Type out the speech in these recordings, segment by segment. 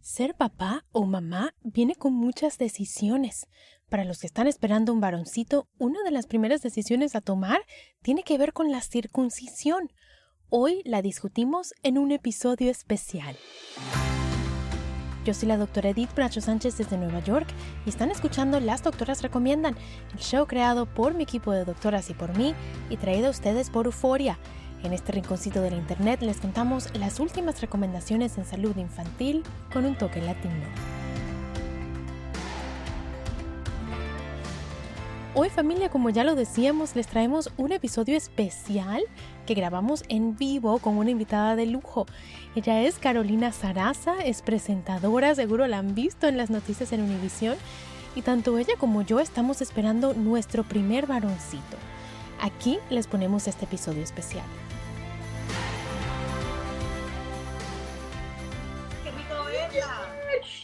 Ser papá o mamá viene con muchas decisiones. Para los que están esperando un varoncito, una de las primeras decisiones a tomar tiene que ver con la circuncisión. Hoy la discutimos en un episodio especial. Yo soy la doctora Edith Bracho Sánchez desde Nueva York y están escuchando Las Doctoras Recomiendan, el show creado por mi equipo de doctoras y por mí y traído a ustedes por Euforia. En este rinconcito de la internet les contamos las últimas recomendaciones en salud infantil con un toque latino. Hoy familia, como ya lo decíamos, les traemos un episodio especial que grabamos en vivo con una invitada de lujo. Ella es Carolina Saraza, es presentadora, seguro la han visto en las noticias en Univisión, y tanto ella como yo estamos esperando nuestro primer varoncito. Aquí les ponemos este episodio especial.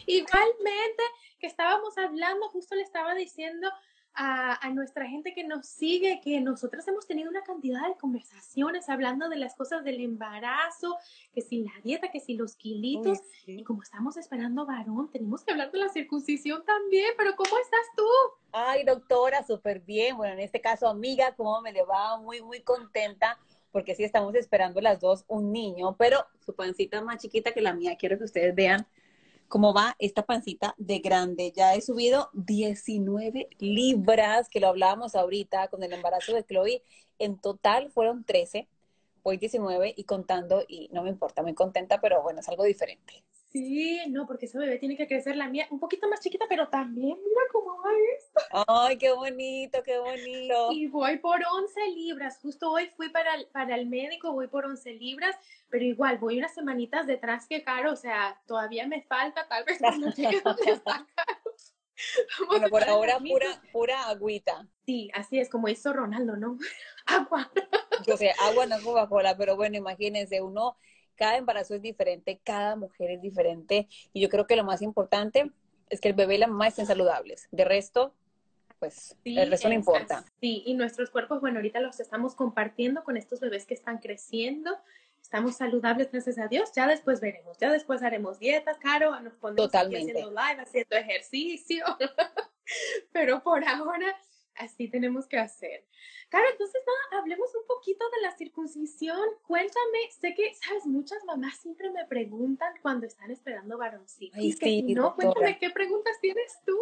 Igualmente, que estábamos hablando, justo le estaba diciendo a, nuestra gente que nos sigue que nosotros hemos tenido una cantidad de conversaciones hablando de las cosas del embarazo, que si la dieta, que si los kilitos, y como estamos esperando varón, tenemos que hablar de la circuncisión también, pero ¿cómo estás tú? Ay, doctora, súper bien. Bueno, en este caso, amiga, ¿cómo me le va? Muy, muy contenta porque sí estamos esperando las dos un niño, pero su pancita es más chiquita que la mía. Quiero que ustedes vean cómo va esta pancita de grande. Ya he subido 19 libras, que lo hablábamos ahorita con el embarazo de Chloe. En total fueron 13, hoy 19 y contando, y no me importa, muy contenta, pero bueno, es algo diferente. Sí, no, porque ese bebé tiene que crecer la mía un poquito más chiquita, pero también mira cómo va esto. Ay, qué bonito, qué bonito. Y voy por 11 libras. Justo hoy fui para el, para el médico, voy por 11 libras, pero igual voy unas semanitas detrás que caro, o sea, todavía me falta, tal vez cuando llegue donde está caro. bueno, por ahora pura, pura agüita. Sí, así es como hizo Ronaldo, ¿no? agua. Yo sé, agua no Coca-Cola, pero bueno, imagínense, uno cada embarazo es diferente, cada mujer es diferente y yo creo que lo más importante es que el bebé y la mamá estén saludables. De resto, pues el resto no importa. Sí, y nuestros cuerpos, bueno, ahorita los estamos compartiendo con estos bebés que están creciendo. Estamos saludables, gracias a Dios. Ya después veremos, ya después haremos dietas, Caro, nos ponemos haciendo live, haciendo ejercicio. Pero por ahora, así tenemos que hacer. Claro, entonces nada, hablemos un poquito de la circuncisión. Cuéntame, sé que, sabes, muchas mamás siempre me preguntan cuando están esperando varoncitos. Ay, sí, no, cuéntame qué preguntas tienes tú.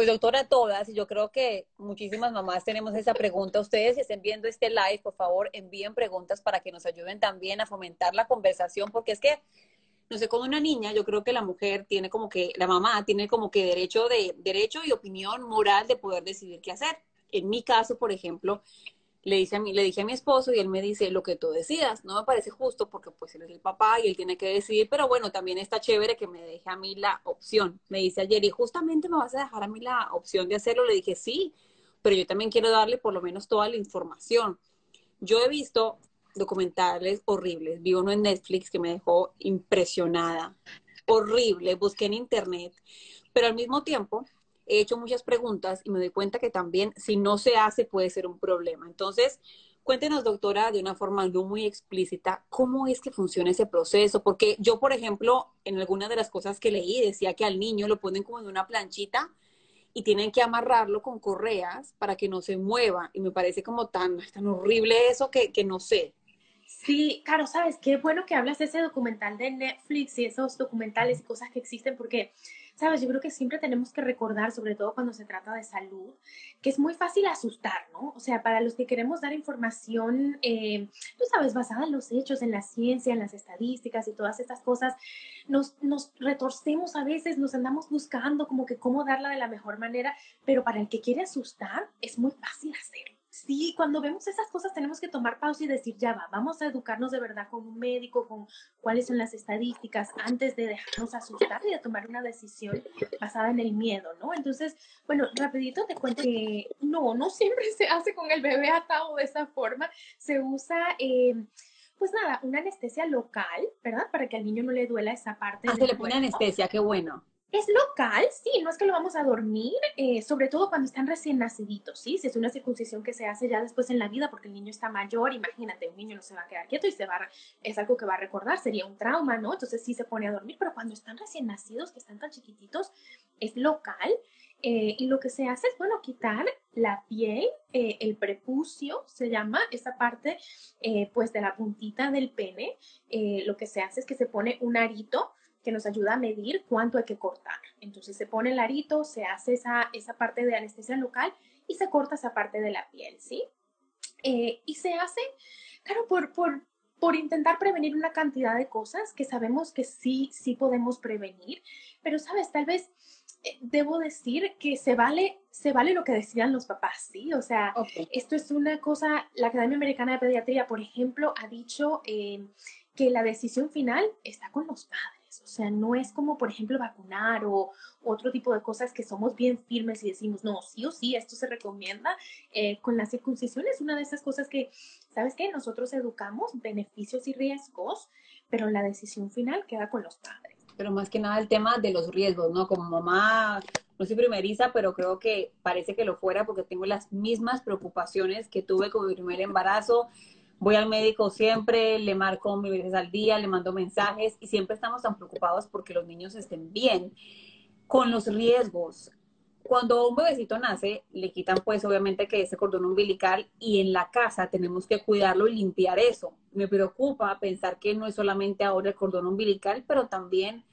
Pues doctora, todas, y yo creo que muchísimas mamás tenemos esa pregunta. Ustedes, si estén viendo este live, por favor, envíen preguntas para que nos ayuden también a fomentar la conversación, porque es que no sé, con una niña, yo creo que la mujer tiene como que, la mamá tiene como que derecho de, derecho y opinión moral de poder decidir qué hacer en mi caso, por ejemplo, le, dice a mí, le dije a mi esposo y él me dice lo que tú decidas. No me parece justo porque pues él es el papá y él tiene que decidir, pero bueno, también está chévere que me deje a mí la opción. Me dice ayer, y justamente me vas a dejar a mí la opción de hacerlo. Le dije, sí, pero yo también quiero darle por lo menos toda la información. Yo he visto documentales horribles. Vi uno en Netflix que me dejó impresionada. Horrible. Busqué en internet. Pero al mismo tiempo, he hecho muchas preguntas y me doy cuenta que también si no se hace puede ser un problema. Entonces, cuéntenos, doctora, de una forma no muy explícita, cómo es que funciona ese proceso. Porque yo, por ejemplo, en alguna de las cosas que leí decía que al niño lo ponen como en una planchita y tienen que amarrarlo con correas para que no se mueva. Y me parece como tan, tan horrible eso que, que no sé. Sí, claro, sabes, qué bueno que hablas de ese documental de Netflix y esos documentales y cosas que existen porque Sabes, yo creo que siempre tenemos que recordar, sobre todo cuando se trata de salud, que es muy fácil asustar, ¿no? O sea, para los que queremos dar información, eh, tú sabes, basada en los hechos, en la ciencia, en las estadísticas y todas estas cosas, nos, nos retorcemos a veces, nos andamos buscando como que cómo darla de la mejor manera, pero para el que quiere asustar, es muy fácil hacerlo. Sí, cuando vemos esas cosas tenemos que tomar pausa y decir, ya va, vamos a educarnos de verdad con un médico, con cuáles son las estadísticas, antes de dejarnos asustar y de tomar una decisión basada en el miedo, ¿no? Entonces, bueno, rapidito te cuento que no, no siempre se hace con el bebé atado de esa forma, se usa... Eh, pues nada, una anestesia local, ¿verdad? Para que al niño no le duela esa parte. Ah, se le pone anestesia, qué bueno. Es local, sí, no es que lo vamos a dormir, eh, sobre todo cuando están recién naciditos, ¿sí? Si es una circuncisión que se hace ya después en la vida porque el niño está mayor, imagínate, un niño no se va a quedar quieto y se va es algo que va a recordar, sería un trauma, ¿no? Entonces sí se pone a dormir, pero cuando están recién nacidos, que están tan chiquititos, es local. Eh, y lo que se hace es, bueno, quitar la piel, eh, el prepucio, se llama esa parte, pues, de la puntita del pene. lo que se hace es que se pone un arito que nos ayuda a medir cuánto hay que cortar. Entonces se pone el arito, se hace esa, esa parte de anestesia local y se corta esa parte de la piel, ¿sí? Eh, y se hace, claro, por, por, por intentar prevenir una cantidad de cosas que sabemos que sí, sí podemos prevenir, pero sabes, tal vez eh, debo decir que se vale, se vale lo que decían los papás, ¿sí? O sea, esto es una cosa, la Academia Americana de Pediatría, por ejemplo, ha dicho eh, que la decisión final está con los padres. O sea, no es como, por ejemplo, vacunar o otro tipo de cosas que somos bien firmes y decimos, no, sí o sí, esto se recomienda. Eh, con la circuncisión es una de esas cosas que, ¿sabes qué? Nosotros educamos beneficios y riesgos, pero la decisión final queda con los padres. Pero más que nada el tema de los riesgos, ¿no? Como mamá, no soy primeriza, pero creo que parece que lo fuera porque tengo las mismas preocupaciones que tuve con mi primer embarazo voy al médico siempre, le marco mil veces al día, le mando mensajes y siempre estamos tan preocupados porque los niños estén bien. Con los riesgos, cuando un bebecito nace, le quitan pues obviamente que ese cordón umbilical y en la casa tenemos que cuidarlo y limpiar eso. Me preocupa pensar que no es solamente ahora el cordón umbilical, pero también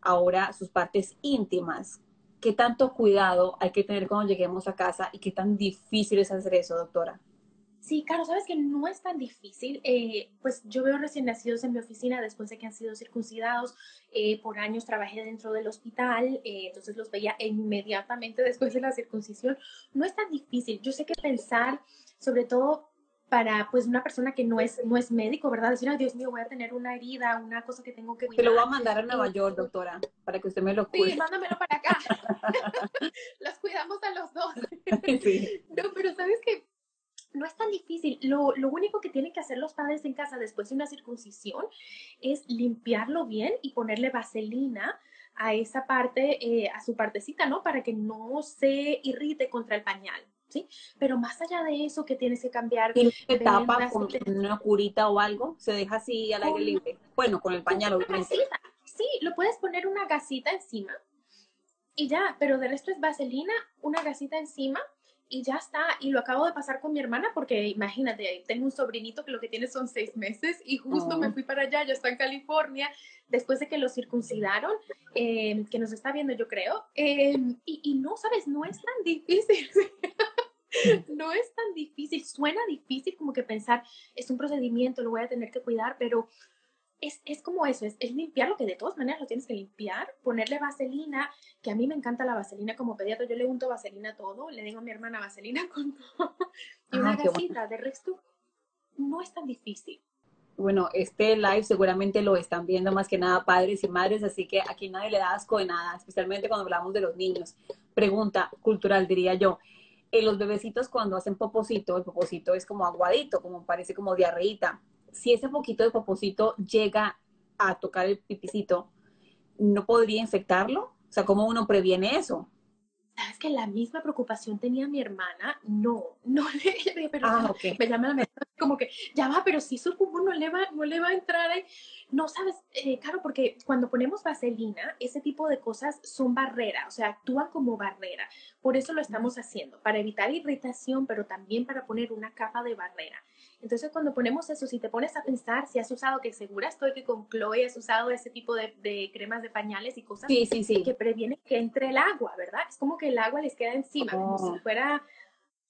ahora sus partes íntimas. ¿Qué tanto cuidado hay que tener cuando lleguemos a casa y qué tan difícil es hacer eso, doctora? Sí, claro, sabes que no es tan difícil. Eh, pues yo veo recién nacidos en mi oficina después de que han sido circuncidados. Eh, por años trabajé dentro del hospital, eh, entonces los veía inmediatamente después de la circuncisión. No es tan difícil. Yo sé que pensar, sobre todo para pues una persona que no es, no es médico, ¿verdad? Decir, ay Dios mío, voy a tener una herida, una cosa que tengo que cuidar. Te lo voy a mandar a Nueva York, doctora, para que usted me lo cuide. Sí, mándamelo para acá. los cuidamos a los dos. Sí. No, pero sabes que no es tan difícil. Lo, único que tienen que hacer los padres en casa después de una circuncisión es limpiarlo bien y ponerle vaselina a esa parte, eh, a su partecita, ¿no? Para que no se irrite contra el pañal. ¿Sí? Pero más allá de eso, que tienes que cambiar. ¿Y se tapa con una curita o algo? ¿Se deja así al aire libre? Bueno, con el pañal, obviamente. Sí, lo puedes poner una gasita encima y ya, pero de resto es vaselina, una gasita encima y ya está. Y lo acabo de pasar con mi hermana porque imagínate, tengo un sobrinito que lo que tiene son seis meses y justo me oh. fui para allá, ya está en California, después de que lo circuncidaron, em, que nos está viendo yo creo. Em, y, y, no, sabes, no es tan difícil. no es tan difícil, suena difícil como que pensar, es un procedimiento, lo voy a tener que cuidar, pero es, es, como eso, es, es, limpiar lo que de todas maneras lo tienes que limpiar, ponerle vaselina, que a mí me encanta la vaselina como pediatra, yo le unto vaselina a todo, le digo a mi hermana vaselina con todo, y una gasita, de resto no es tan difícil. Bueno, este live seguramente lo están viendo más que nada padres y madres, así que aquí nadie le da asco de nada, especialmente cuando hablamos de los niños. Pregunta cultural, diría yo. En los bebecitos cuando hacen poposito, el poposito es como aguadito, como parece como diarreíta si ese poquito de poposito llega a tocar el pipicito, ¿no podría infectarlo? O sea, ¿cómo uno previene eso? ¿Sabes que la misma preocupación tenía mi hermana? No, no le, pero ah, me llama la como que, ya va, pero si su pulmón no le va, no le va a entrar ahí. No, sabes, eh, claro, porque cuando ponemos vaselina, ese tipo de cosas son barrera, o sea, actúan como barrera. Por eso lo estamos haciendo, para evitar irritación, pero también para poner una capa de barrera. Entonces, cuando ponemos eso, si te pones a pensar, si has usado, que segura estoy que con Chloe has usado ese tipo de, cremas de pañales y cosas que previenen que entre el agua, ¿verdad? Es como que el agua les queda encima, como si oh. fuera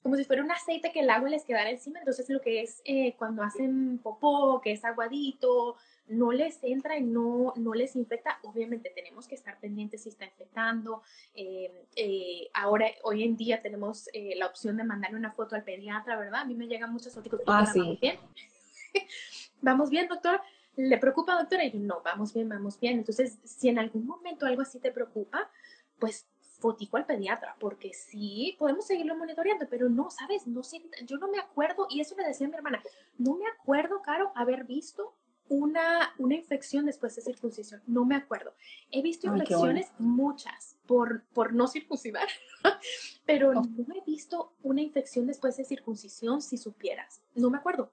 como si fuera un aceite que el agua les quedara encima. Entonces, lo que es eh, cuando hacen popó, que es aguadito, no les entra y no, no les infecta, obviamente tenemos que estar pendientes si está infectando. Eh, eh, ahora, hoy en día tenemos eh, la opción de mandarle una foto al pediatra, ¿verdad? A mí me llegan muchas fotos. Ah, sí. bien? ¿Vamos bien, doctor? ¿Le preocupa, doctora? Y yo, no, vamos bien, vamos bien. Entonces, si en algún momento algo así te preocupa, pues fotico al pediatra, porque sí, podemos seguirlo monitoreando, pero no, ¿sabes? No sé, yo no me acuerdo, y eso le decía mi hermana, no me acuerdo, Caro, haber visto una, una infección después de circuncisión. No me acuerdo. He visto infecciones, muchas, por, por no circuncidar, pero no he visto una infección después de circuncisión, si supieras. No me acuerdo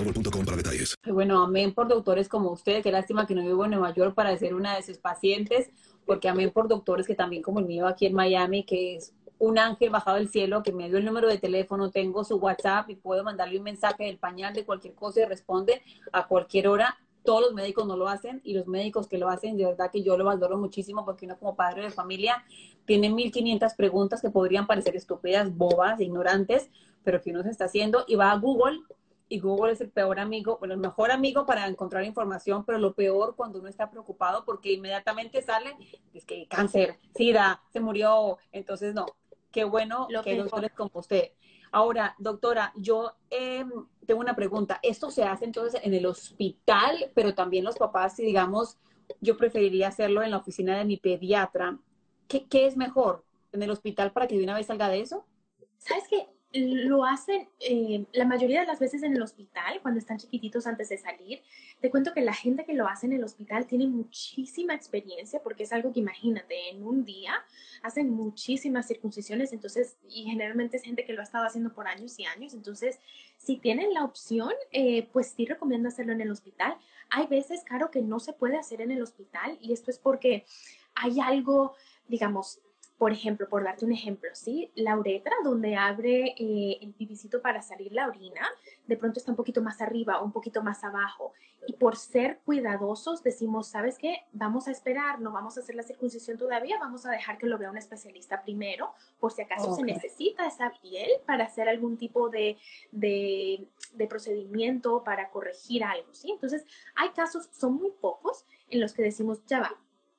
para detalles. Bueno, amén por doctores como usted. Qué lástima que no vivo en Nueva York para ser una de sus pacientes, porque amén por doctores que también como el mío aquí en Miami, que es un ángel bajado del cielo que me dio el número de teléfono, tengo su WhatsApp y puedo mandarle un mensaje del pañal de cualquier cosa y responde a cualquier hora. Todos los médicos no lo hacen y los médicos que lo hacen, de verdad que yo lo valoro muchísimo porque uno como padre de familia tiene 1500 preguntas que podrían parecer estúpidas, bobas, ignorantes, pero que uno se está haciendo y va a Google y Google es el peor amigo, bueno, el mejor amigo para encontrar información, pero lo peor cuando uno está preocupado porque inmediatamente sale, es que cáncer, sida, se murió, entonces no, qué bueno lo que doctores como usted. Ahora, doctora, yo em, tengo una pregunta. Esto se hace entonces en el hospital, pero también los papás, si digamos, yo preferiría hacerlo en la oficina de mi pediatra. ¿Qué, qué es mejor? ¿En el hospital para que de una vez salga de eso? ¿Sabes qué? Lo hacen eh, la mayoría de las veces en el hospital, cuando están chiquititos antes de salir. Te cuento que la gente que lo hace en el hospital tiene muchísima experiencia porque es algo que imagínate, en un día hacen muchísimas circuncisiones, entonces, y generalmente es gente que lo ha estado haciendo por años y años, entonces, si tienen la opción, eh, pues sí recomiendo hacerlo en el hospital. Hay veces, claro, que no se puede hacer en el hospital y esto es porque hay algo, digamos, por ejemplo, por darte un ejemplo, ¿sí? La uretra, donde abre eh, el pipicito para salir la orina, de pronto está un poquito más arriba o un poquito más abajo. Y por ser cuidadosos decimos, ¿sabes qué? Vamos a esperar, no vamos a hacer la circuncisión todavía, vamos a dejar que lo vea un especialista primero, por si acaso se necesita esa piel para hacer algún tipo de, de, de procedimiento para corregir algo, ¿sí? Entonces, hay casos, son muy pocos, en los que decimos, ya va,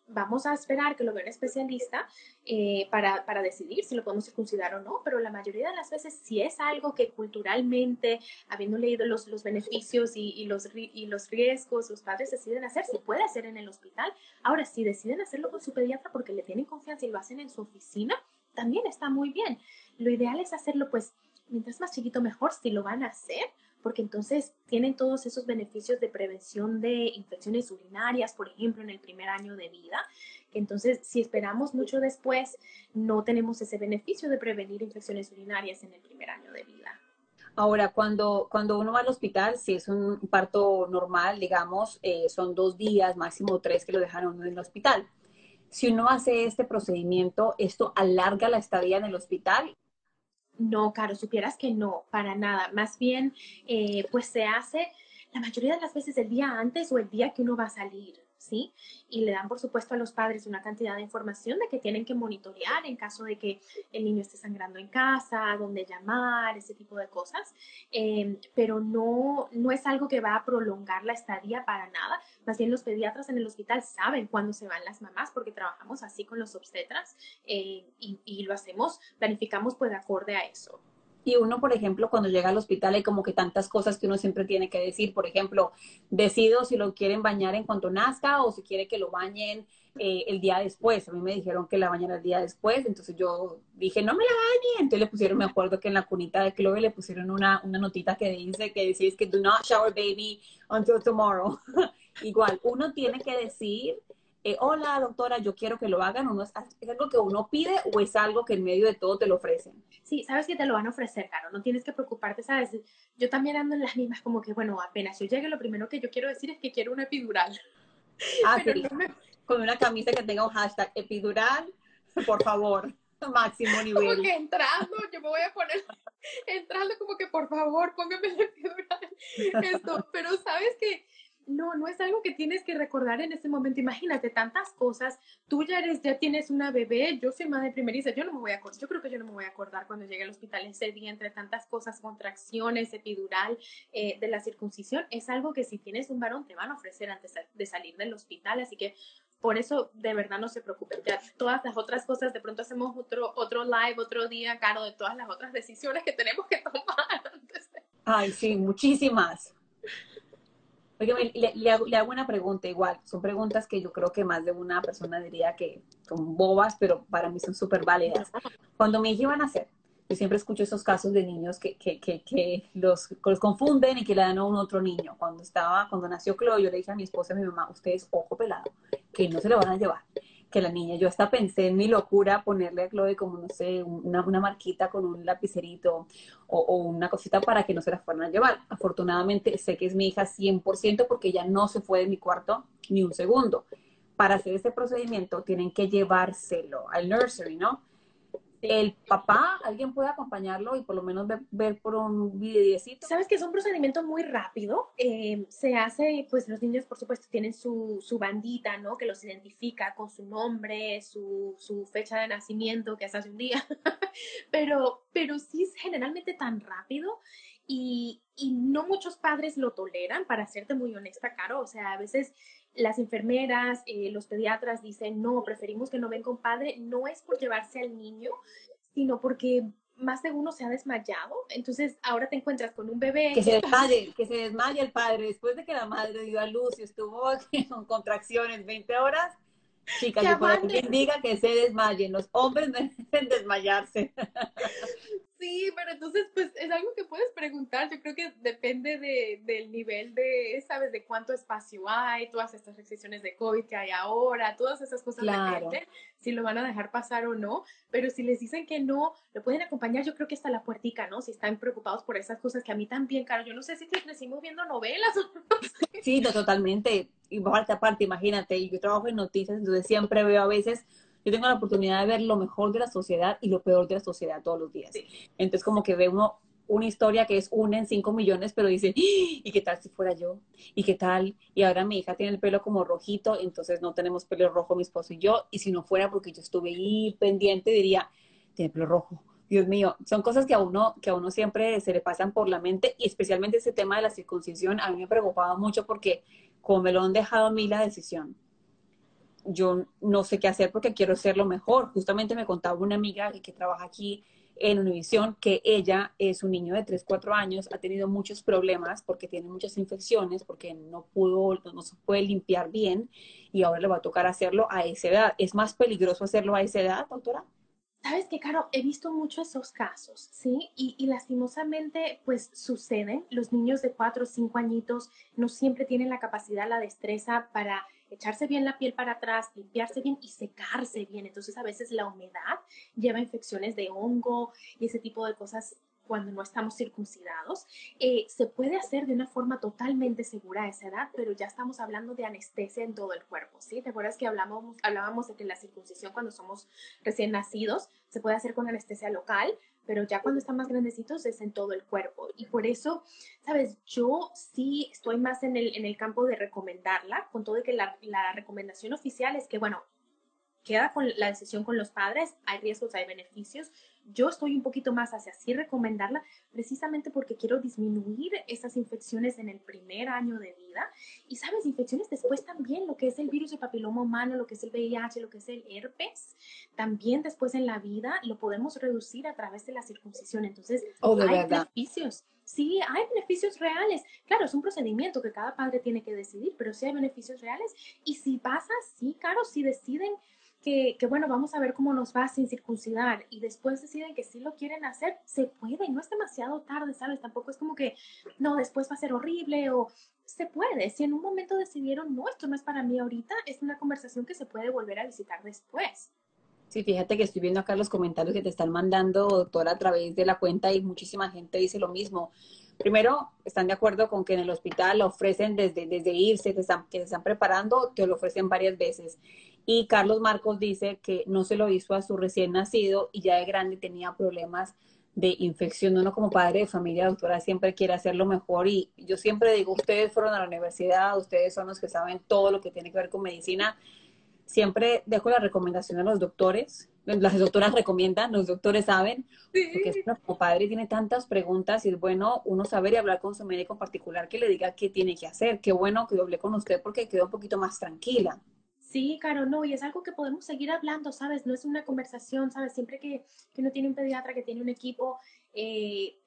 vamos a esperar que lo vea un especialista eh, para, para, decidir si lo podemos circuncidar o no, pero la mayoría de las veces si es algo que culturalmente, habiendo leído los, los beneficios y, y, los, y los riesgos, los padres deciden hacer, se puede hacer en el hospital. Ahora, si deciden hacerlo con su pediatra porque le tienen confianza y lo hacen en su oficina, también está muy bien. Lo ideal es hacerlo pues mientras más chiquito mejor si lo van a hacer, porque entonces tienen todos esos beneficios de prevención de infecciones urinarias, por ejemplo, en el primer año de vida. Entonces, si esperamos mucho después, no tenemos ese beneficio de prevenir infecciones urinarias en el primer año de vida. Ahora, cuando, cuando uno va al hospital, si es un parto normal, digamos, eh, son dos días, máximo tres que lo dejaron en el hospital. Si uno hace este procedimiento, ¿esto alarga la estadía en el hospital? No, Caro, supieras que no, para nada. Más bien, eh, pues se hace la mayoría de las veces el día antes o el día que uno va a salir. ¿sí? Y le dan, por supuesto, a los padres una cantidad de información de que tienen que monitorear en caso de que el niño esté sangrando en casa, dónde llamar, ese tipo de cosas. Em, pero no, no es algo que va a prolongar la estadía para nada. Más bien los pediatras en el hospital saben cuándo se van las mamás porque trabajamos así con los obstetras eh, y, y lo hacemos, planificamos pues de acorde a eso. Y uno, por ejemplo, cuando llega al hospital hay como que tantas cosas que uno siempre tiene que decir. Por ejemplo, decido si lo quieren bañar en cuanto nazca o si quiere que lo bañen eh, el día después. A mí me dijeron que la bañara el día después, entonces yo dije, no me la bañe. Entonces le pusieron, me acuerdo que en la cunita de Chloe le pusieron una, una notita que dice, que decía es que do not shower baby until tomorrow. Igual, uno tiene que decir eh, hola doctora, yo quiero que lo hagan, o no es, algo que uno pide o es algo que en medio de todo te lo ofrecen. Sí, sabes que te lo van a ofrecer, claro, no tienes que preocuparte, sabes. Yo también ando en las mismas, como que, bueno, apenas yo llegue, lo primero que yo quiero decir es que quiero una epidural. Ah, sí. Con una camisa que tenga un hashtag epidural, por favor, máximo nivel. Como que entrando, yo me voy a poner, entrando como que, por favor, póngame la epidural. Esto, pero sabes que no, no es algo que tienes que recordar en ese momento. Imagínate tantas cosas. Tú ya eres, ya tienes una bebé. Yo soy madre primeriza. Yo no me voy a acordar. Yo creo que yo no me voy a acordar cuando llegue al hospital ese día entre tantas cosas, contracciones, epidural, eh, de la circuncisión. Es algo que si tienes un varón te van a ofrecer antes de salir del hospital. Así que por eso de verdad no se preocupen. Ya todas las otras cosas, de pronto hacemos otro, otro live, otro día, Caro, de todas las otras decisiones que tenemos que tomar. Ay, sí, muchísimas. Oye, le, hago, una pregunta igual. Son preguntas que yo creo que más de una persona diría que son bobas, pero para mí son súper válidas. Cuando mi hija iba a nacer, yo siempre escucho esos casos de niños que, que, que, que los, los, confunden y que le dan a un otro niño. Cuando estaba, cuando nació Chloe, yo le dije a mi esposa y a mi mamá, ustedes ojo pelado, que no se lo van a llevar que la niña. Yo hasta pensé en mi locura ponerle a Chloe como, no sé, una, una marquita con un lapicerito o, una cosita para que no se la fueran a llevar. Afortunadamente sé que es mi hija 100% porque ella no se fue de mi cuarto ni un segundo. Para hacer este procedimiento tienen que llevárselo al nursery, ¿no? El papá, alguien puede acompañarlo y por lo menos ver, por un videocito. Sabes que es un procedimiento muy rápido. Eh, se hace, pues los niños, por supuesto, tienen su, su, bandita, ¿no? Que los identifica con su nombre, su, su fecha de nacimiento, que es hace un día. pero, pero sí es generalmente tan rápido y, y no muchos padres lo toleran, para serte muy honesta, Caro. O sea, a veces las enfermeras, eh, los pediatras dicen, no, preferimos que no venga un padre, no es por llevarse al niño, sino porque más de uno se ha desmayado, entonces ahora te encuentras con un bebé. Que se desmaye, que se desmaye el padre después de que la madre dio a luz y estuvo con contracciones 20 horas. Chicas, que por diga que se desmayen, los hombres deben desmayarse. Sí, pero entonces, pues es algo que puedes preguntar. Yo creo que depende de, del nivel de, ¿sabes? De cuánto espacio hay, todas estas restricciones de COVID que hay ahora, todas esas cosas claro. depende si lo van a dejar pasar o no. Pero si les dicen que no, lo pueden acompañar, yo creo que hasta la puertica, ¿no? Si están preocupados por esas cosas que a mí también, claro, yo no sé si crecimos viendo novelas o no Sí, totalmente. Y aparte, aparte, imagínate, yo trabajo en noticias, entonces siempre veo a veces yo tengo la oportunidad de ver lo mejor de la sociedad y lo peor de la sociedad todos los días. Entonces, como que ve uno una historia que es una en cinco millones, pero dice, ¡Ah! ¿y qué tal si fuera yo? ¿Y qué tal? Y ahora mi hija tiene el pelo como rojito, entonces no tenemos pelo rojo mi esposo y yo, y si no fuera porque yo estuve ahí pendiente, diría, tiene pelo rojo. Dios mío, son cosas que a uno, que a uno siempre se le pasan por la mente, y especialmente ese tema de la circuncisión, a mí me preocupaba mucho porque como me lo han dejado a mí la decisión, yo no sé qué hacer porque quiero hacerlo mejor. Justamente me contaba una amiga que, trabaja aquí en Univisión que ella es un niño de 3, 4 años, ha tenido muchos problemas porque tiene muchas infecciones, porque no pudo, no se puede limpiar bien y ahora le va a tocar hacerlo a esa edad. ¿Es más peligroso hacerlo a esa edad, doctora? Sabes que, Caro, he visto mucho esos casos, ¿sí? Y, y, lastimosamente, pues suceden. Los niños de cuatro o cinco añitos no siempre tienen la capacidad, la destreza para echarse bien la piel para atrás, limpiarse bien y secarse bien. Entonces, a veces la humedad lleva infecciones de hongo y ese tipo de cosas cuando no estamos circuncidados. Eh, se puede hacer de una forma totalmente segura a esa edad, pero ya estamos hablando de anestesia en todo el cuerpo, ¿sí? ¿Te acuerdas que hablamos, hablábamos de que la circuncisión cuando somos recién nacidos se puede hacer con anestesia local, pero ya cuando están más grandecitos es en todo el cuerpo. Y por eso, sabes, yo sí estoy más en el, en el campo de recomendarla, con todo de que la, la recomendación oficial es que, bueno, queda con la decisión con los padres, hay riesgos, hay beneficios. Yo estoy un poquito más hacia así recomendarla precisamente porque quiero disminuir esas infecciones en el primer año de vida. Y sabes, infecciones después también, lo que es el virus de papiloma humano, lo que es el VIH, lo que es el herpes, también después en la vida lo podemos reducir a través de la circuncisión. Entonces, oh, hay verdad. beneficios. Sí, hay beneficios reales. Claro, es un procedimiento que cada padre tiene que decidir, pero sí hay beneficios reales. Y si pasa, sí, claro, si deciden que, bueno, vamos a ver cómo nos va sin circuncidar y después deciden que sí lo quieren hacer, se puede, no es demasiado tarde, ¿sabes? Tampoco es como que, no, después va a ser horrible o se puede. Si en un momento decidieron, no, esto no es para mí ahorita, es una conversación que se puede volver a visitar después. Sí, fíjate que estoy viendo acá los comentarios que te están mandando, doctora, a través de la cuenta y muchísima gente dice lo mismo. Primero, están de acuerdo con que en el hospital ofrecen desde, desde irse, están, que se están preparando, te lo ofrecen varias veces. Y Carlos Marcos dice que no se lo hizo a su recién nacido y ya de grande tenía problemas de infección. Uno como padre de familia, doctora, siempre quiere hacerlo mejor y yo siempre digo, ustedes fueron a la universidad, ustedes son los que saben todo lo que tiene que ver con medicina. Siempre dejo la recomendación a los doctores. Las doctoras recomiendan, los doctores saben, sí. porque uno como padre tiene tantas preguntas y es bueno uno saber y hablar con su médico en particular que le diga qué tiene que hacer. Qué bueno que hablé con usted porque quedó un poquito más tranquila. Sí, Caro, no, y es algo que podemos seguir hablando, ¿sabes? No es una conversación, ¿sabes? Siempre que, que uno tiene un pediatra, que tiene un equipo, eh,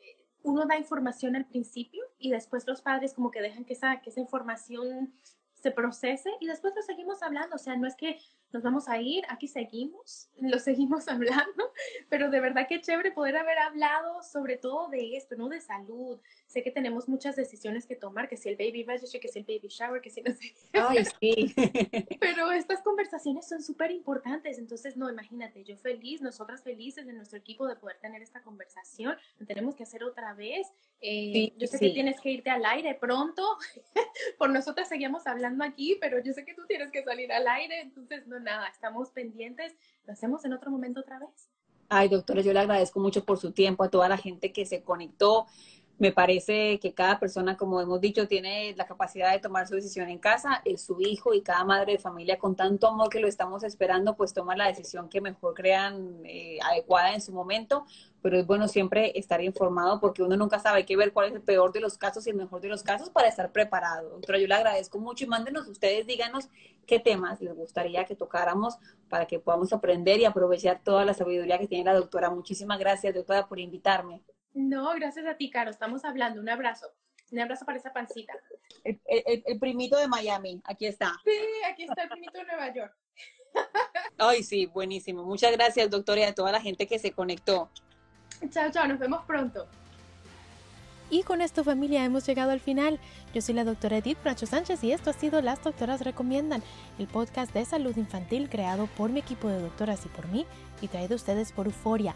uno da información al principio y después los padres como que dejan que esa, que esa información se procese y después lo seguimos hablando. O sea, no es que nos vamos a ir, aquí seguimos, lo seguimos hablando, pero de verdad que chévere poder haber hablado sobre todo de esto, ¿no? De salud. Sé que tenemos muchas decisiones que tomar, que si el baby registry, que si el baby shower, que si no sé. Ay, sí. pero estas conversaciones son súper importantes, entonces, no, imagínate, yo feliz, nosotras felices de nuestro equipo de poder tener esta conversación, lo tenemos que hacer otra vez. Eh, Sí, yo sé sí. que tienes que irte al aire pronto, por nosotras seguimos hablando aquí, pero yo sé que tú tienes que salir al aire, entonces no nada, estamos pendientes, lo hacemos en otro momento otra vez. Ay, doctora, yo le agradezco mucho por su tiempo, a toda la gente que se conectó. Me parece que cada persona, como hemos dicho, tiene la capacidad de tomar su decisión en casa. Es su hijo y cada madre de familia, con tanto amor que lo estamos esperando, pues toma la decisión que mejor crean eh, adecuada en su momento. Pero es bueno siempre estar informado porque uno nunca sabe hay que ver cuál es el peor de los casos y el mejor de los casos para estar preparado. Doctora, yo le agradezco mucho y mándenos ustedes, díganos qué temas les gustaría que tocáramos para que podamos aprender y aprovechar toda la sabiduría que tiene la doctora. Muchísimas gracias, doctora, por invitarme. No, gracias a ti, Caro, estamos hablando. Un abrazo. Un abrazo para esa pancita. El, el- el primito de Miami, aquí está. Sí, aquí está el primito de Nueva York. Ay, sí, buenísimo. Muchas gracias, doctora, y a toda la gente que se conectó. Chao, chao, nos vemos pronto. Y con esto familia hemos llegado al final. Yo soy la doctora Edith Bracho Sánchez y esto ha sido Las Doctoras Recomiendan, el podcast de salud infantil creado por mi equipo de doctoras y por mí y traído a ustedes por Euforia.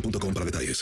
boostmobile.com para detalles.